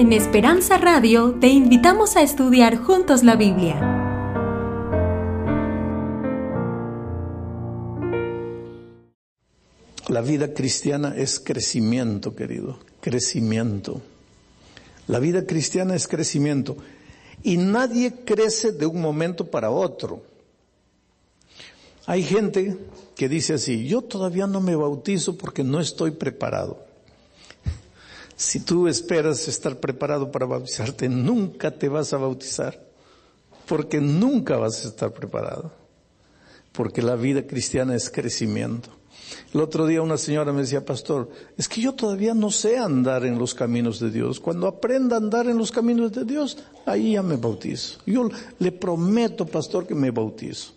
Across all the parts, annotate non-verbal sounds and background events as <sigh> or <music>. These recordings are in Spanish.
En Esperanza Radio te invitamos a estudiar juntos la Biblia. La vida cristiana es crecimiento, querido, crecimiento. La vida cristiana es crecimiento. Y nadie crece de un momento para otro. Hay gente que dice así, yo todavía no me bautizo porque no estoy preparado. Si tú esperas estar preparado para bautizarte, nunca te vas a bautizar, porque nunca vas a estar preparado, porque la vida cristiana es crecimiento. El otro día una señora me decía, pastor, es que yo todavía no sé andar en los caminos de Dios. Cuando aprenda a andar en los caminos de Dios, ahí ya me bautizo. Yo le prometo, pastor, que me bautizo.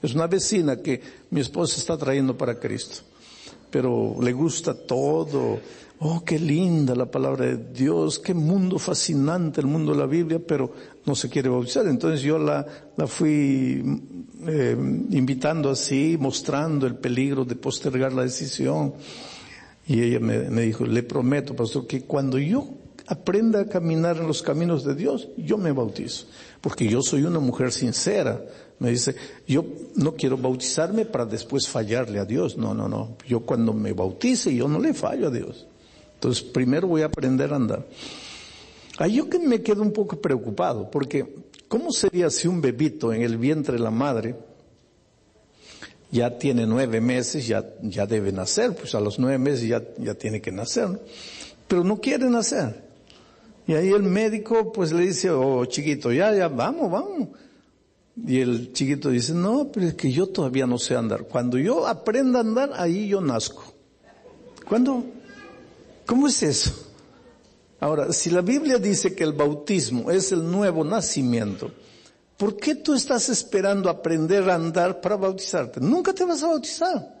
Es una vecina que mi esposa está trayendo para Cristo, pero le gusta todo. Oh, qué linda la palabra de Dios, qué mundo fascinante el mundo de la Biblia, pero no se quiere bautizar. Entonces yo la, la fui eh, invitando así, mostrando el peligro de postergar la decisión. Y ella me, me dijo, le prometo, pastor, que cuando yo aprenda a caminar en los caminos de Dios, yo me bautizo. Porque yo soy una mujer sincera. Me dice, yo no quiero bautizarme para después fallarle a Dios. No, no, no. Yo cuando me bautice, yo no le fallo a Dios. Entonces, primero voy a aprender a andar. Ahí yo que me quedo un poco preocupado, porque ¿cómo sería si un bebito en el vientre de la madre ya tiene nueve meses, ya, ya debe nacer, pues a los nueve meses ya, ya tiene que nacer, pero no quiere nacer. Y ahí el médico pues le dice, oh chiquito, ya, ya, vamos, vamos. Y el chiquito dice, no, pero es que yo todavía no sé andar. Cuando yo aprenda a andar, ahí yo nazco. ¿Cuándo? ¿Cómo es eso? Ahora, si la Biblia dice que el bautismo es el nuevo nacimiento, ¿por qué tú estás esperando aprender a andar para bautizarte? Nunca te vas a bautizar.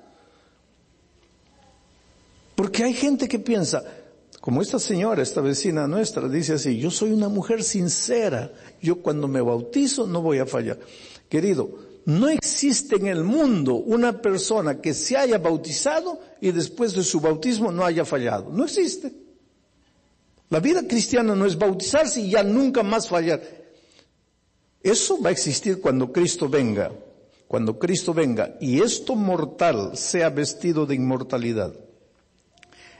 Porque hay gente que piensa, como esta señora, esta vecina nuestra, dice así, yo soy una mujer sincera, yo cuando me bautizo no voy a fallar. Querido, no existe en el mundo una persona que se haya bautizado y después de su bautismo no haya fallado. No existe. La vida cristiana no es bautizarse y ya nunca más fallar. Eso va a existir cuando Cristo venga. Cuando Cristo venga y esto mortal sea vestido de inmortalidad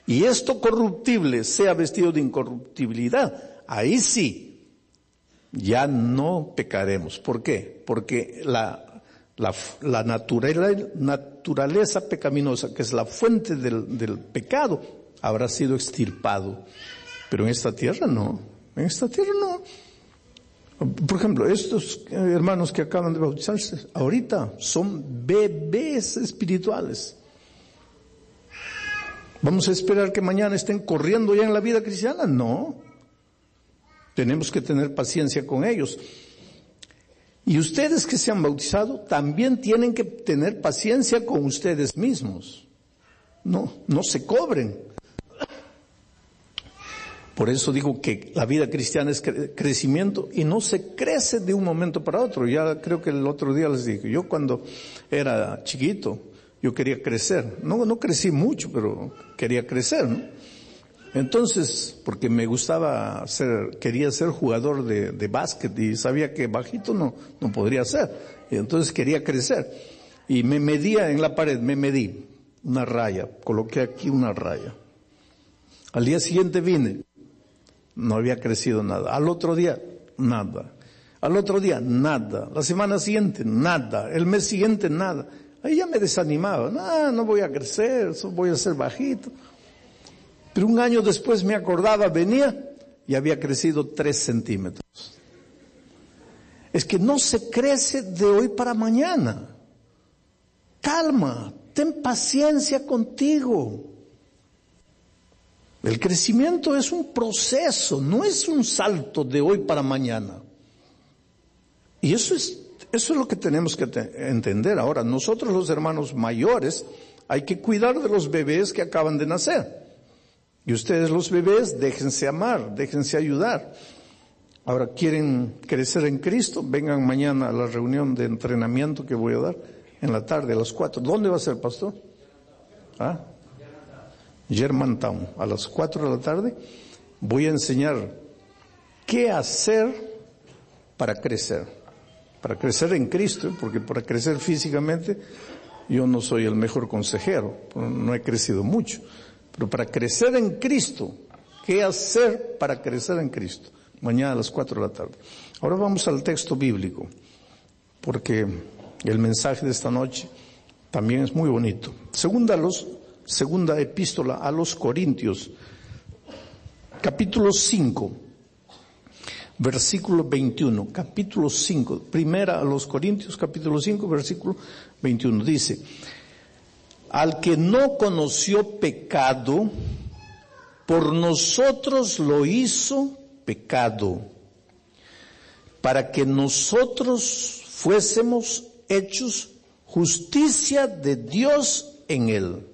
y esto corruptible sea vestido de incorruptibilidad, ahí sí, ya no pecaremos. ¿Por qué? Porque la, la, la naturaleza, pecaminosa, que es la fuente del, del pecado, habrá sido extirpado. Pero en esta tierra no, en esta tierra no. Por ejemplo, estos hermanos que acaban de bautizarse, ahorita son bebés espirituales. ¿Vamos a esperar que mañana estén corriendo ya en la vida cristiana? No. Tenemos que tener paciencia con ellos. Y ustedes que se han bautizado también tienen que tener paciencia con ustedes mismos. No, no se cobren. Por eso digo que la vida cristiana es crecimiento y no se crece de un momento para otro. Ya creo que el otro día les dije, yo cuando era chiquito, yo quería crecer. No, no crecí mucho, pero quería crecer, ¿no? Entonces, porque me gustaba ser, quería ser jugador de, de básquet y sabía que bajito no, no podría ser. Y entonces quería crecer. Y me medía en la pared, me medí una raya, coloqué aquí una raya. Al día siguiente vine, no había crecido nada. Al otro día, nada. Al otro día, nada. La semana siguiente, nada. El mes siguiente, nada. Ahí ya me desanimaba, no, no voy a crecer, voy a ser bajito. Pero un año después me acordaba, venía y había crecido tres centímetros. Es que no se crece de hoy para mañana. Calma, ten paciencia contigo. El crecimiento es un proceso, no es un salto de hoy para mañana. Y eso es eso es lo que tenemos que entender. Ahora, nosotros los hermanos mayores hay que cuidar de los bebés que acaban de nacer. Y ustedes los bebés, déjense amar, déjense ayudar. Ahora, ¿quieren crecer en Cristo? Vengan mañana a la reunión de entrenamiento que voy a dar en la tarde a las cuatro. ¿Dónde va a ser, pastor? ¿Ah? Germantown. A las cuatro de la tarde voy a enseñar ¿Qué hacer para crecer? Para crecer en Cristo, porque para crecer físicamente yo no soy el mejor consejero, no he crecido mucho, pero para crecer en Cristo, ¿qué hacer para crecer en Cristo? Mañana a las 4 de la tarde. Ahora vamos al texto bíblico, porque el mensaje de esta noche también es muy bonito. Segunda, los, segunda epístola a los Corintios, capítulo 5, versículo 21, capítulo 5, primera a los Corintios, capítulo 5, versículo 21, dice, al que no conoció pecado, por nosotros lo hizo pecado, para que nosotros fuésemos hechos justicia de Dios en él.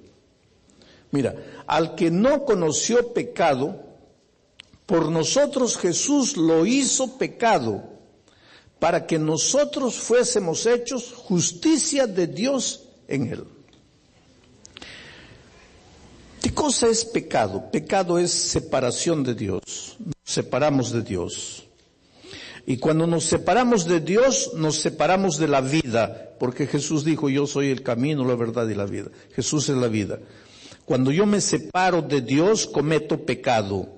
Mira, al que no conoció pecado, por nosotros Jesús lo hizo pecado, para que nosotros fuésemos hechos justicia de Dios en él. ¿Qué cosa es pecado? Pecado es separación de Dios. Nos separamos de Dios. Y cuando nos separamos de Dios, nos separamos de la vida, porque Jesús dijo, yo soy el camino, la verdad y la vida. Jesús es la vida. Cuando yo me separo de Dios, cometo pecado.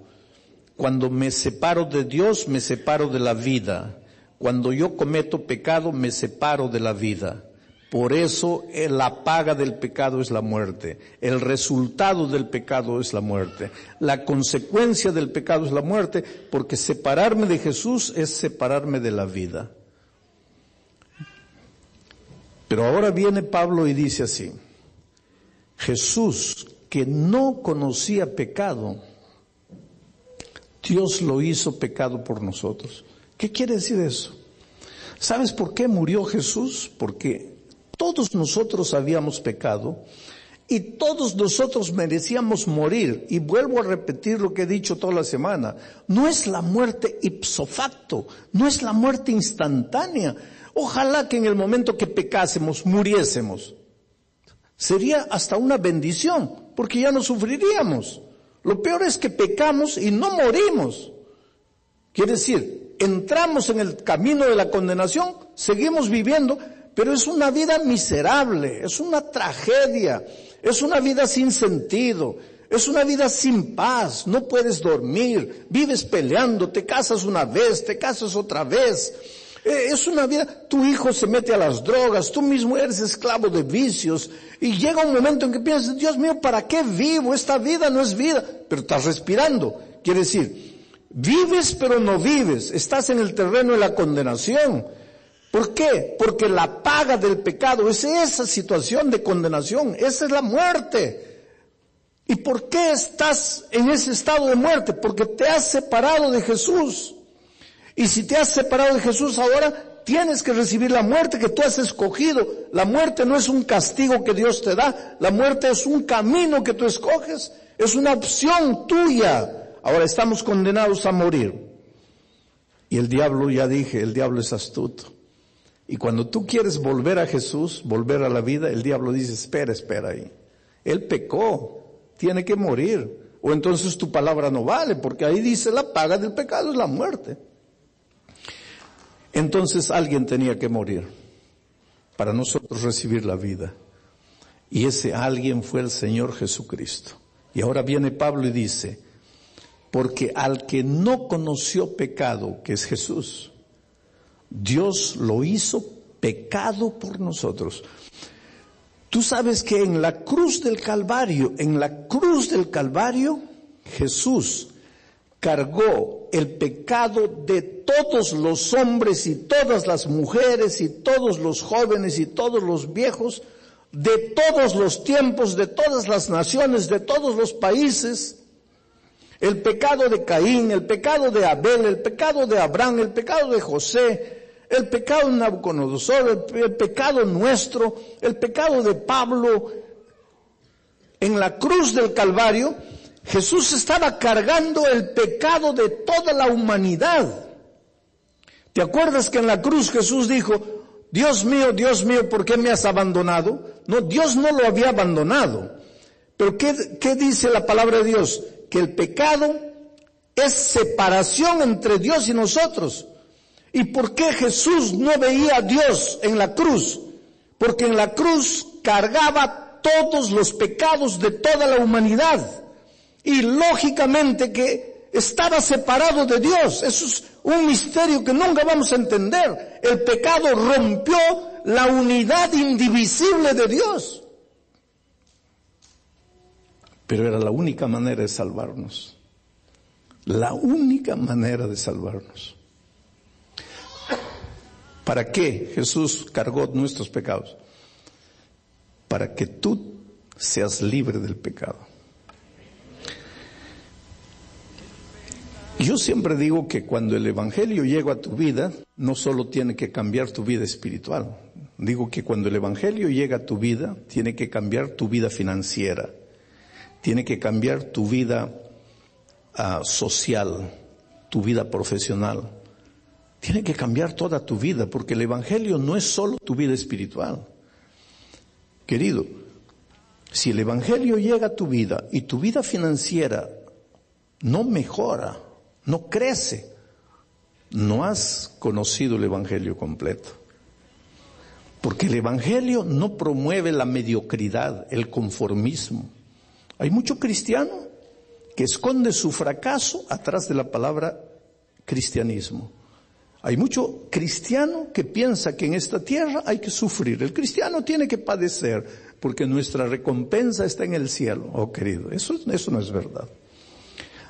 Cuando me separo de Dios, me separo de la vida. Cuando yo cometo pecado, me separo de la vida. Por eso eh, la paga del pecado es la muerte. El resultado del pecado es la muerte. La consecuencia del pecado es la muerte porque separarme de Jesús es separarme de la vida. Pero ahora viene Pablo y dice así, Jesús que no conocía pecado, Dios lo hizo pecado por nosotros. ¿Qué quiere decir eso? ¿Sabes por qué murió Jesús? Porque todos nosotros habíamos pecado y todos nosotros merecíamos morir. Y vuelvo a repetir lo que he dicho toda la semana. No es la muerte ipso facto, no es la muerte instantánea. Ojalá que en el momento que pecásemos muriésemos. Sería hasta una bendición, porque ya no sufriríamos. Lo peor es que pecamos y no morimos. Quiere decir, entramos en el camino de la condenación, seguimos viviendo, pero es una vida miserable, es una tragedia, es una vida sin sentido, es una vida sin paz, no puedes dormir, vives peleando, te casas una vez, te casas otra vez. Eh, es una vida, tu hijo se mete a las drogas, tú mismo eres esclavo de vicios y llega un momento en que piensas, Dios mío, ¿para qué vivo? Esta vida no es vida, pero estás respirando. Quiere decir, vives pero no vives, estás en el terreno de la condenación. ¿Por qué? Porque la paga del pecado es esa situación de condenación, esa es la muerte. ¿Y por qué estás en ese estado de muerte? Porque te has separado de Jesús. Y si te has separado de Jesús ahora, tienes que recibir la muerte que tú has escogido. La muerte no es un castigo que Dios te da, la muerte es un camino que tú escoges, es una opción tuya. Ahora estamos condenados a morir. Y el diablo, ya dije, el diablo es astuto. Y cuando tú quieres volver a Jesús, volver a la vida, el diablo dice, espera, espera ahí. Él pecó, tiene que morir. O entonces tu palabra no vale, porque ahí dice la paga del pecado es la muerte. Entonces alguien tenía que morir para nosotros recibir la vida. Y ese alguien fue el Señor Jesucristo. Y ahora viene Pablo y dice, porque al que no conoció pecado, que es Jesús, Dios lo hizo pecado por nosotros. Tú sabes que en la cruz del Calvario, en la cruz del Calvario, Jesús cargó el pecado de todos los hombres y todas las mujeres y todos los jóvenes y todos los viejos, de todos los tiempos, de todas las naciones, de todos los países. El pecado de Caín, el pecado de Abel, el pecado de Abraham, el pecado de José, el pecado de Nabucodonosor, el, pecado nuestro, el pecado de Pablo. En la cruz del Calvario, Jesús estaba cargando el pecado de toda la humanidad. ¿Te acuerdas que en la cruz Jesús dijo, Dios mío, Dios mío, ¿por qué me has abandonado? No, Dios no lo había abandonado. Pero ¿qué, qué dice la palabra de Dios? Que el pecado es separación entre Dios y nosotros. ¿Y por qué Jesús no veía a Dios en la cruz? Porque en la cruz cargaba todos los pecados de toda la humanidad. Y lógicamente que estaba separado de Dios. Eso es un misterio que nunca vamos a entender. El pecado rompió la unidad indivisible de Dios. Pero era la única manera de salvarnos. La única manera de salvarnos. ¿Para qué Jesús cargó nuestros pecados? Para que tú seas libre del pecado. Yo siempre digo que cuando el Evangelio llega a tu vida, no solo tiene que cambiar tu vida espiritual. Digo que cuando el Evangelio llega a tu vida, tiene que cambiar tu vida financiera, tiene que cambiar tu vida uh, social, tu vida profesional. Tiene que cambiar toda tu vida porque el Evangelio no es solo tu vida espiritual. Querido, si el Evangelio llega a tu vida y tu vida financiera no mejora, no crece, no has conocido el Evangelio completo. Porque el Evangelio no promueve la mediocridad, el conformismo. Hay mucho cristiano que esconde su fracaso atrás de la palabra cristianismo. Hay mucho cristiano que piensa que en esta tierra hay que sufrir. El cristiano tiene que padecer porque nuestra recompensa está en el cielo. Oh querido, eso, eso no es verdad.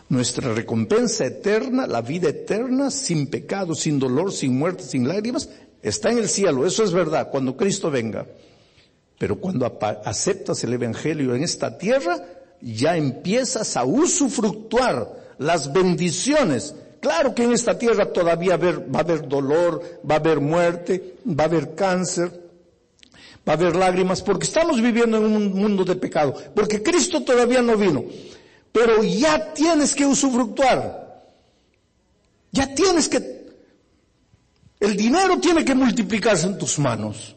Nuestra recompensa eterna, la vida eterna, sin pecado, sin dolor, sin muerte, sin lágrimas, está en el cielo. Eso es verdad, cuando Cristo venga. Pero cuando aceptas el Evangelio en esta tierra, ya empiezas a usufructuar las bendiciones. Claro que en esta tierra todavía va a haber dolor, va a haber muerte, va a haber cáncer, va a haber lágrimas, porque estamos viviendo en un mundo de pecado, porque Cristo todavía no vino. Pero ya tienes que usufructuar. Ya tienes que... El dinero tiene que multiplicarse en tus manos.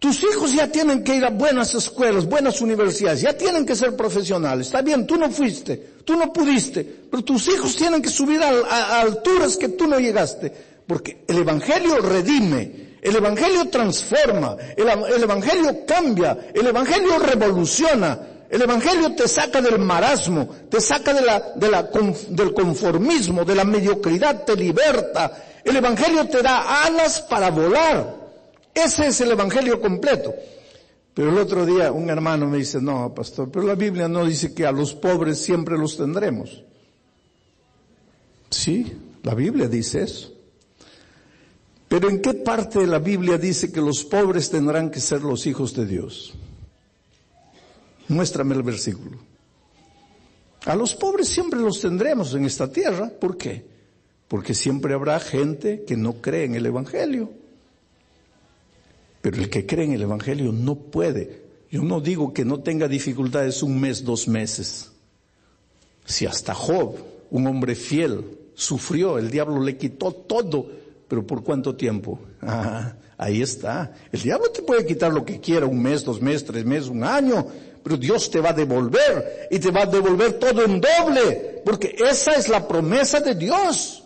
Tus hijos ya tienen que ir a buenas escuelas, buenas universidades, ya tienen que ser profesionales. Está bien, tú no fuiste, tú no pudiste, pero tus hijos tienen que subir a, alturas que tú no llegaste. Porque el Evangelio redime, el Evangelio transforma, el, Evangelio cambia, el Evangelio revoluciona, el Evangelio te saca del marasmo, te saca de la, de la, del conformismo, de la mediocridad, te liberta. El Evangelio te da alas para volar. Ese es el Evangelio completo. Pero el otro día un hermano me dice, no, pastor, pero la Biblia no dice que a los pobres siempre los tendremos. Sí, la Biblia dice eso. Pero ¿en qué parte de la Biblia dice que los pobres tendrán que ser los hijos de Dios? Muéstrame el versículo. A los pobres siempre los tendremos en esta tierra. ¿Por qué? Porque siempre habrá gente que no cree en el Evangelio. Pero el que cree en el Evangelio no puede. Yo no digo que no tenga dificultades un mes, dos meses. Si hasta Job, un hombre fiel, sufrió, el diablo le quitó todo, pero ¿por cuánto tiempo? <laughs> Ah, ahí está. El diablo te puede quitar lo que quiera, un mes, dos meses, tres meses, un año, pero Dios te va a devolver y te va a devolver todo en doble, porque esa es la promesa de Dios.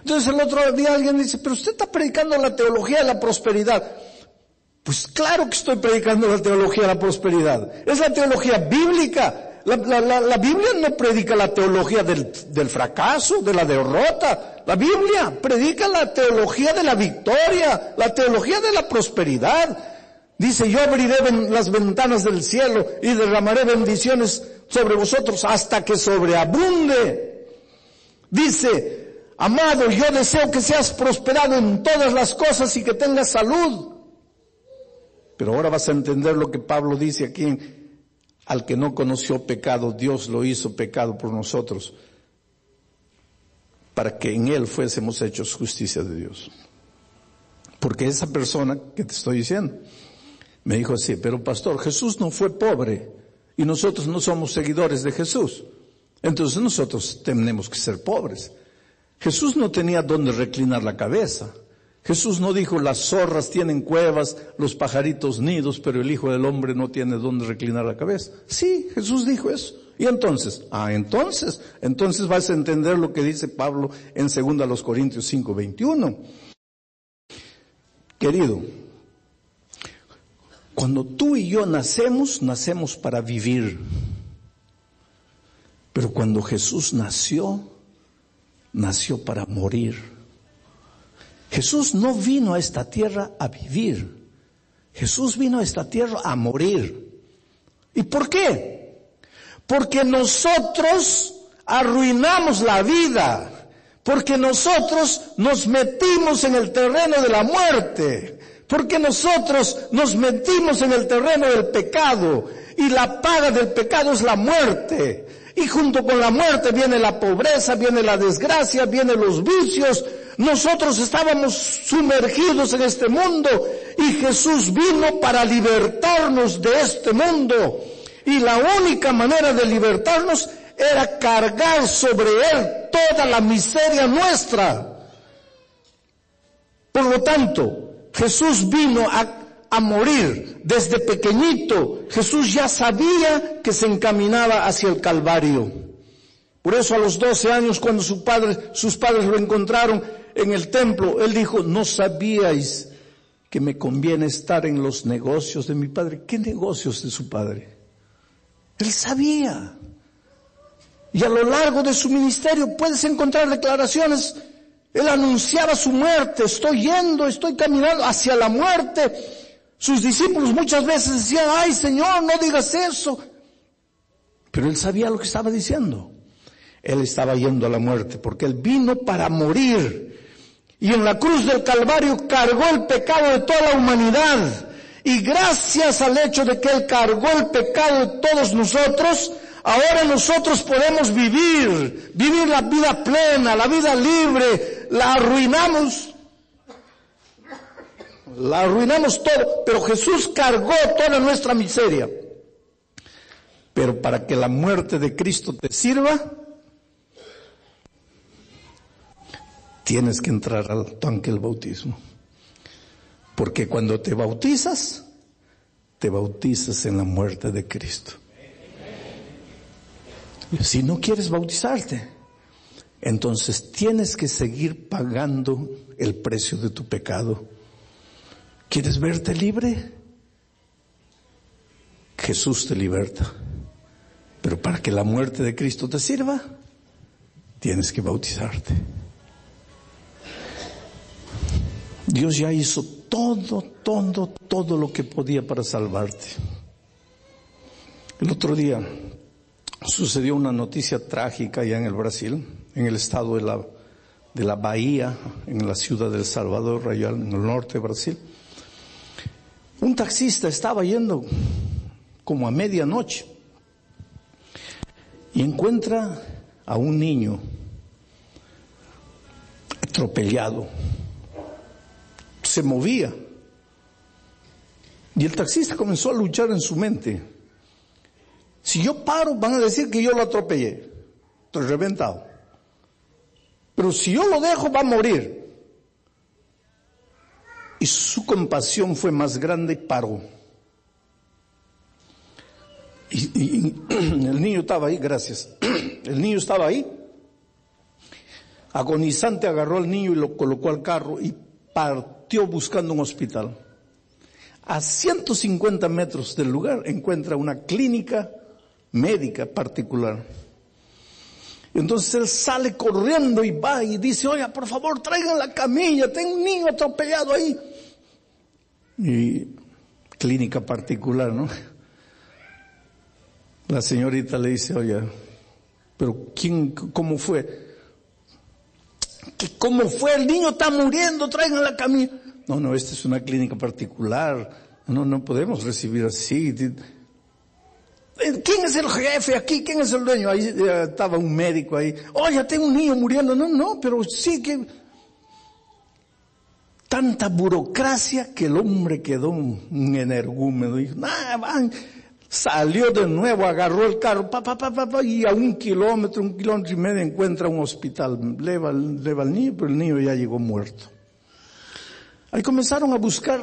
Entonces el otro día alguien dice, pero usted está predicando la teología de la prosperidad. Pues claro que estoy predicando la teología de la prosperidad. Es la teología bíblica. La, Biblia no predica la teología del, del, fracaso, de la derrota. La Biblia predica la teología de la victoria, la teología de la prosperidad. Dice, yo abriré las ventanas del cielo y derramaré bendiciones sobre vosotros hasta que sobreabunde. Dice, Amado, yo deseo que seas prosperado en todas las cosas y que tengas salud. Pero ahora vas a entender lo que Pablo dice aquí. Al que no conoció pecado, Dios lo hizo pecado por nosotros, para que en él fuésemos hechos justicia de Dios. Porque esa persona que te estoy diciendo, me dijo así, pero pastor, Jesús no fue pobre y nosotros no somos seguidores de Jesús. Entonces nosotros tenemos que ser pobres. Jesús no tenía dónde reclinar la cabeza. Jesús no dijo las zorras tienen cuevas, los pajaritos nidos, pero el Hijo del Hombre no tiene dónde reclinar la cabeza. Sí, Jesús dijo eso. Y entonces, ah, entonces, entonces vas a entender lo que dice Pablo en 2 Corintios 5, 21. Querido, cuando tú y yo nacemos, nacemos para vivir. Pero cuando Jesús nació, nació para morir. Jesús no vino a esta tierra a vivir. Jesús vino a esta tierra a morir. ¿Y por qué? Porque nosotros arruinamos la vida. Porque nosotros nos metimos en el terreno de la muerte. Porque nosotros nos metimos en el terreno del pecado y la paga del pecado es la muerte. Y junto con la muerte viene la pobreza, viene la desgracia, vienen los vicios. Nosotros estábamos sumergidos en este mundo y Jesús vino para libertarnos de este mundo. Y la única manera de libertarnos era cargar sobre Él toda la miseria nuestra. Por lo tanto, Jesús vino a, morir desde pequeñito. Jesús ya sabía que se encaminaba hacia el Calvario. Por eso a los 12 años cuando su padre, sus padres lo encontraron en el templo, él dijo, no sabíais que me conviene estar en los negocios de mi padre. ¿Qué negocios de su padre? Él sabía. Y a lo largo de su ministerio puedes encontrar declaraciones él anunciaba su muerte, estoy yendo, estoy caminando hacia la muerte. Sus discípulos muchas veces decían, ay Señor, no digas eso. Pero él sabía lo que estaba diciendo. Él estaba yendo a la muerte porque él vino para morir. Y en la cruz del Calvario cargó el pecado de toda la humanidad. Y gracias al hecho de que él cargó el pecado de todos nosotros, Ahora nosotros podemos vivir, vivir la vida plena, la vida libre, la arruinamos. La arruinamos todo, pero Jesús cargó toda nuestra miseria. Pero para que la muerte de Cristo te sirva, tienes que entrar al tanque del bautismo. Porque cuando te bautizas, te bautizas en la muerte de Cristo. Si no quieres bautizarte, entonces tienes que seguir pagando el precio de tu pecado. ¿Quieres verte libre? Jesús te liberta. Pero para que la muerte de Cristo te sirva, tienes que bautizarte. Dios ya hizo todo, todo, todo lo que podía para salvarte. El otro día sucedió una noticia trágica allá en el Brasil, en el estado de la, de la Bahía, en la ciudad de El Salvador, allá en el norte de Brasil. Un taxista estaba yendo como a medianoche y encuentra a un niño atropellado. Se movía. Y el taxista comenzó a luchar en su mente si yo paro, van a decir que yo lo atropellé. Estoy reventado. Pero si yo lo dejo, va a morir. Y su compasión fue más grande y paró. Y, <clears throat> el niño estaba ahí, gracias. <clears throat> El niño estaba ahí. Agonizante agarró al niño y lo colocó al carro y partió buscando un hospital. A 150 metros del lugar encuentra una clínica médica particular. Entonces él sale corriendo y va y dice, oiga, por favor, traigan la camilla, tengo un niño atropellado ahí. Y clínica particular, ¿no? La señorita le dice, oye, pero ¿quién, cómo fue? ¿Cómo fue? El niño está muriendo, traigan la camilla. No, no, esta es una clínica particular. No, no podemos recibir así. ¿Quién es el jefe aquí? ¿Quién es el dueño? Ahí eh, estaba un médico ahí. Oye, tengo un niño muriendo. No, no, pero sí que... Tanta burocracia que el hombre quedó un, energúmeno. Dijo, van. Salió de nuevo, agarró el carro, pa, pa, pa, pa, y a un kilómetro, un kilómetro y medio encuentra un hospital. Leva, leva al niño, pero el niño ya llegó muerto. Ahí comenzaron a buscar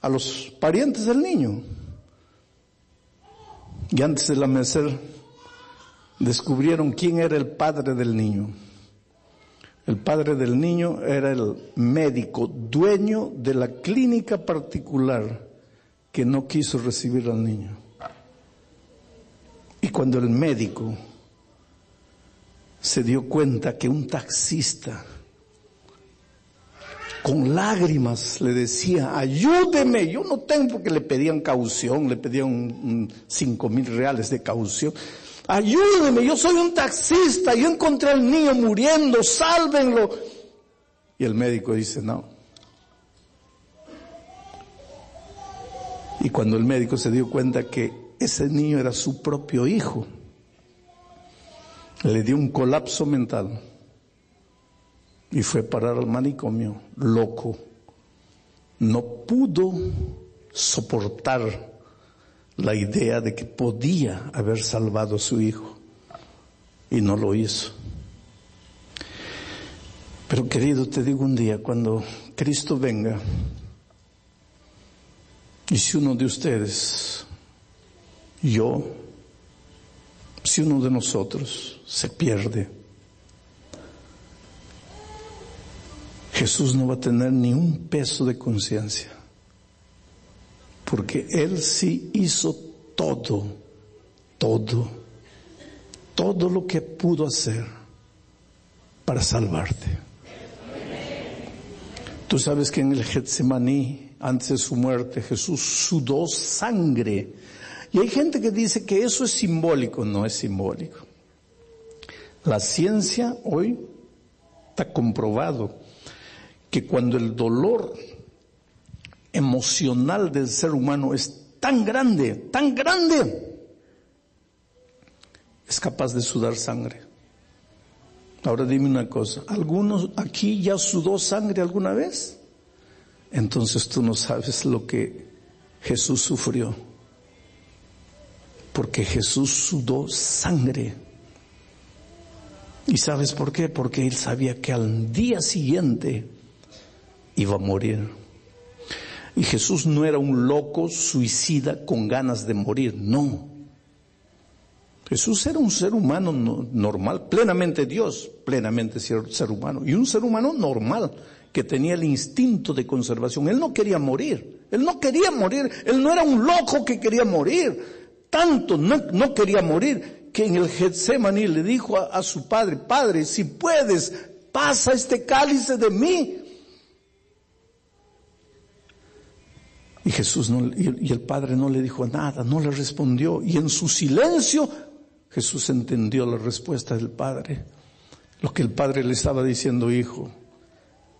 a los parientes del niño. Y antes del amanecer descubrieron quién era el padre del niño. El padre del niño era el médico, dueño de la clínica particular que no quiso recibir al niño. Y cuando el médico se dio cuenta que un taxista con lágrimas le decía, ayúdeme, yo no tengo porque le pedían caución, le pedían cinco mil reales de caución. Ayúdeme, yo soy un taxista, yo encontré al niño muriendo, sálvenlo. Y el médico dice, no. Y cuando el médico se dio cuenta que ese niño era su propio hijo, le dio un colapso mental y fue parar al manicomio, loco. No pudo soportar la idea de que podía haber salvado a su hijo y no lo hizo. Pero querido, te digo un día, cuando Cristo venga, y si uno de ustedes, yo, si uno de nosotros se pierde, Jesús no va a tener ni un peso de conciencia, porque Él sí hizo todo, todo, todo lo que pudo hacer para salvarte. Tú sabes que en el Getsemaní, antes de su muerte, Jesús sudó sangre. Y hay gente que dice que eso es simbólico, no es simbólico. La ciencia hoy está comprobado que cuando el dolor emocional del ser humano es tan grande, tan grande, es capaz de sudar sangre. Ahora dime una cosa, ¿algunos aquí ya sudó sangre alguna vez? Entonces tú no sabes lo que Jesús sufrió. Porque Jesús sudó sangre. ¿Y sabes por qué? Porque él sabía que al día siguiente iba a morir. Y Jesús no era un loco suicida con ganas de morir, no. Jesús era un ser humano normal, plenamente Dios, plenamente ser humano, y un ser humano normal que tenía el instinto de conservación. Él no quería morir, él no quería morir, él no era un loco que quería morir. Tanto no, no quería morir que en el Getsemaní le dijo a, a su padre, Padre, si puedes, pasa este cáliz de mí, Y Jesús no, y el Padre no le dijo nada, no le respondió. Y en su silencio Jesús entendió la respuesta del Padre. Lo que el Padre le estaba diciendo, hijo,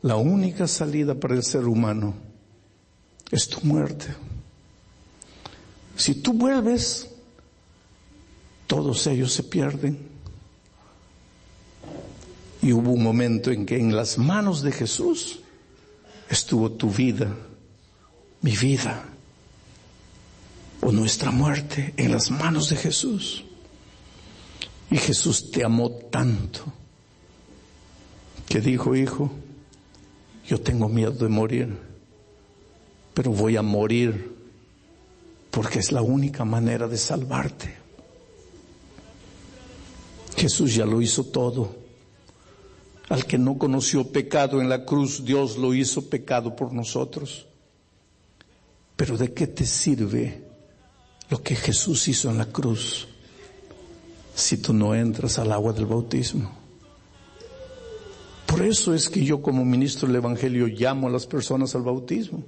la única salida para el ser humano es tu muerte. Si tú vuelves, todos ellos se pierden. Y hubo un momento en que en las manos de Jesús estuvo tu vida mi vida o nuestra muerte en las manos de Jesús. Y Jesús te amó tanto que dijo, hijo, yo tengo miedo de morir, pero voy a morir porque es la única manera de salvarte. Jesús ya lo hizo todo. Al que no conoció pecado en la cruz, Dios lo hizo pecado por nosotros. Pero ¿de qué te sirve lo que Jesús hizo en la cruz si tú no entras al agua del bautismo? Por eso es que yo como ministro del Evangelio llamo a las personas al bautismo.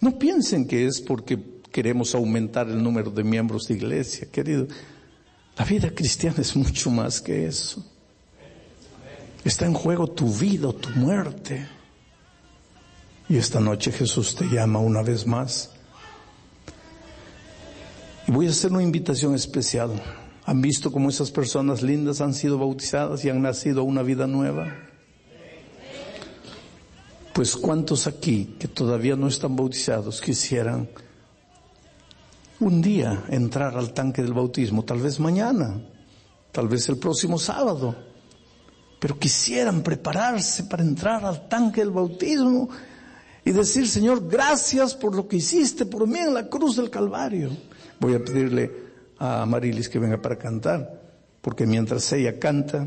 No piensen que es porque queremos aumentar el número de miembros de iglesia, querido. La vida cristiana es mucho más que eso. Está en juego tu vida o tu muerte. Y esta noche Jesús te llama una vez más. Y voy a hacer una invitación especial. ¿Han visto cómo esas personas lindas han sido bautizadas y han nacido a una vida nueva? Pues cuántos aquí que todavía no están bautizados quisieran un día entrar al tanque del bautismo, tal vez mañana, tal vez el próximo sábado, pero quisieran prepararse para entrar al tanque del bautismo y decir, Señor, gracias por lo que hiciste por mí en la cruz del Calvario. Voy a pedirle a Marilis que venga para cantar. Porque mientras ella canta,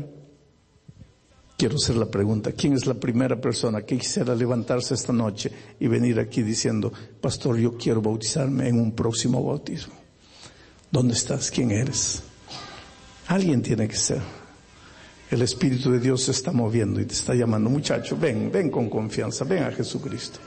quiero hacer la pregunta, ¿quién es la primera persona que quisiera levantarse esta noche y venir aquí diciendo, pastor, yo quiero bautizarme en un próximo bautismo? ¿Dónde estás? ¿Quién eres? Alguien tiene que ser. El Espíritu de Dios se está moviendo y te está llamando. Muchacho, ven, ven con confianza, ven a Jesucristo.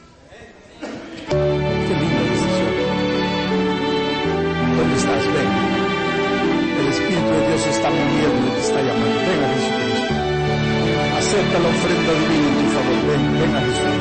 La ofrenda divina en tu favor. Ven, ven a Jesucristo.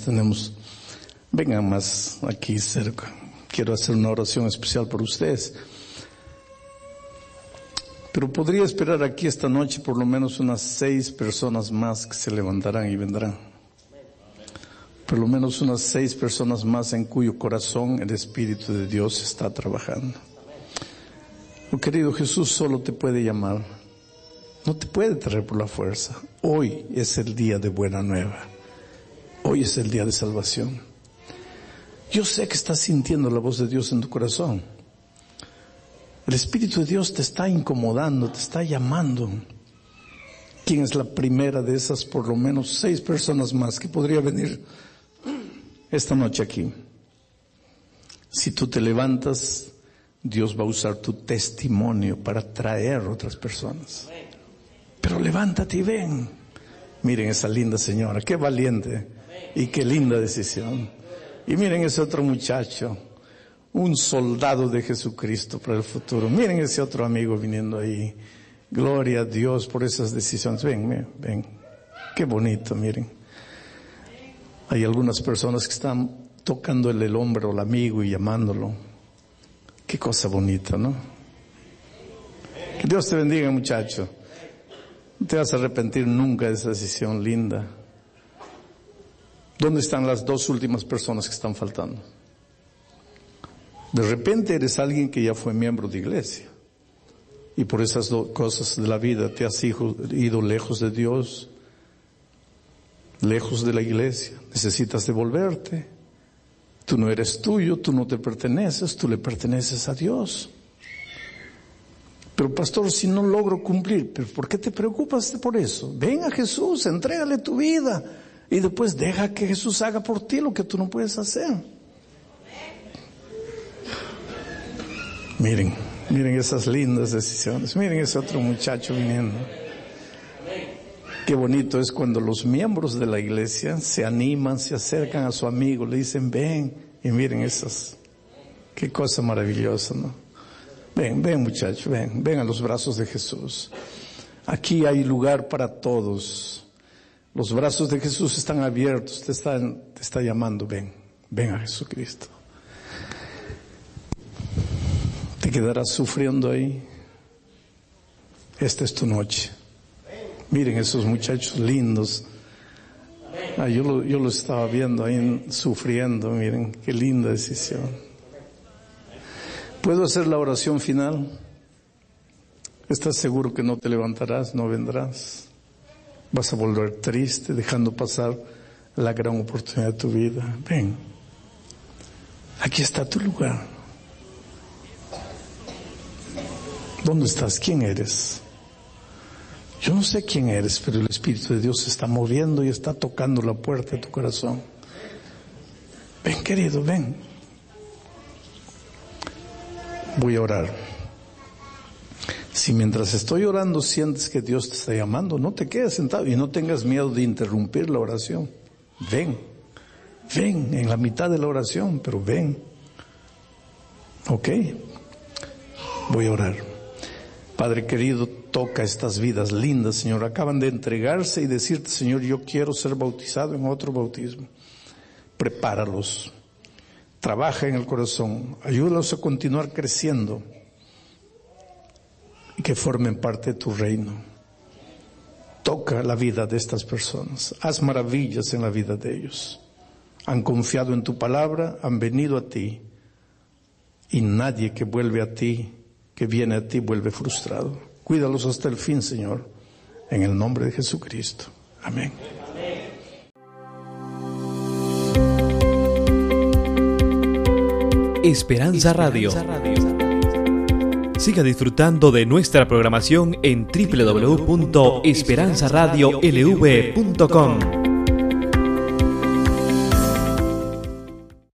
Tenemos. Vengan más aquí cerca. Quiero hacer una oración especial por ustedes. Pero podría esperar aquí esta noche por lo menos unas seis personas más que se levantarán y vendrán. Por lo menos unas seis personas más en cuyo corazón el Espíritu de Dios está trabajando. Oh querido Jesús solo te puede llamar. No te puede traer por la fuerza. Hoy es el día de buena nueva. Hoy es el día de salvación. Yo sé que estás sintiendo la voz de Dios en tu corazón. El Espíritu de Dios te está incomodando, te está llamando. ¿Quién es la primera de esas por lo menos seis personas más que podría venir esta noche aquí? Si tú te levantas, Dios va a usar tu testimonio para traer otras personas. Pero levántate y ven. Miren esa linda señora, qué valiente. Y qué linda decisión. Y miren ese otro muchacho, un soldado de Jesucristo para el futuro. Miren ese otro amigo viniendo ahí. Gloria a Dios por esas decisiones. Ven, ven, ven. Qué bonito, miren. Hay algunas personas que están tocándole el hombro al amigo y llamándolo. Qué cosa bonita, ¿no? Que Dios te bendiga, muchacho. No te vas a arrepentir nunca de esa decisión linda. ¿Dónde están las dos últimas personas que están faltando? De repente eres alguien que ya fue miembro de iglesia y por esas dos cosas de la vida te has ido lejos de Dios, lejos de la iglesia. Necesitas devolverte. Tú no eres tuyo, tú no te perteneces, tú le perteneces a Dios. Pero pastor, si no logro cumplir, ¿por qué te preocupas por eso? Ven a Jesús, entrégale tu vida y después deja que Jesús haga por ti lo que tú no puedes hacer. Miren, miren esas lindas decisiones. Miren ese otro muchacho viniendo. Qué bonito es cuando los miembros de la iglesia se animan, se acercan a su amigo, le dicen, ven, y miren esas. Qué cosa maravillosa, ¿no? Ven, ven muchacho, ven, ven a los brazos de Jesús. Aquí hay lugar para todos. Los brazos de Jesús están abiertos, te están, te está llamando, ven, ven a Jesucristo. Te quedarás sufriendo ahí. Esta es tu noche. Miren esos muchachos lindos. Ah, yo, lo, yo lo estaba viendo ahí sufriendo, miren, qué linda decisión. ¿Puedo hacer la oración final? ¿Estás seguro que no te levantarás, no vendrás? Vas a volver triste dejando pasar la gran oportunidad de tu vida. Ven, aquí está tu lugar. ¿Dónde estás? ¿Quién eres? Yo no sé quién eres, pero el Espíritu de Dios está moviendo y está tocando la puerta de tu corazón. Ven, querido, ven. Voy a orar. Si mientras estoy orando sientes que Dios te está llamando, no te quedes sentado y no tengas miedo de interrumpir la oración. Ven, ven en la mitad de la oración, pero ven. ¿Ok? Voy a orar. Padre querido, toca estas vidas lindas, Señor. Acaban de entregarse y decirte, Señor, yo quiero ser bautizado en otro bautismo. Prepáralos trabaja en el corazón, ayúdalos a continuar creciendo y que formen parte de tu reino. Toca la vida de estas personas, haz maravillas en la vida de ellos. Han confiado en tu palabra, han venido a ti y nadie que vuelve a ti, que viene a ti, vuelve frustrado. Cuídalos hasta el fin, Señor, en el nombre de Jesucristo. Amén. Esperanza Radio. Siga disfrutando de nuestra programación en www.esperanzaradiolv.com.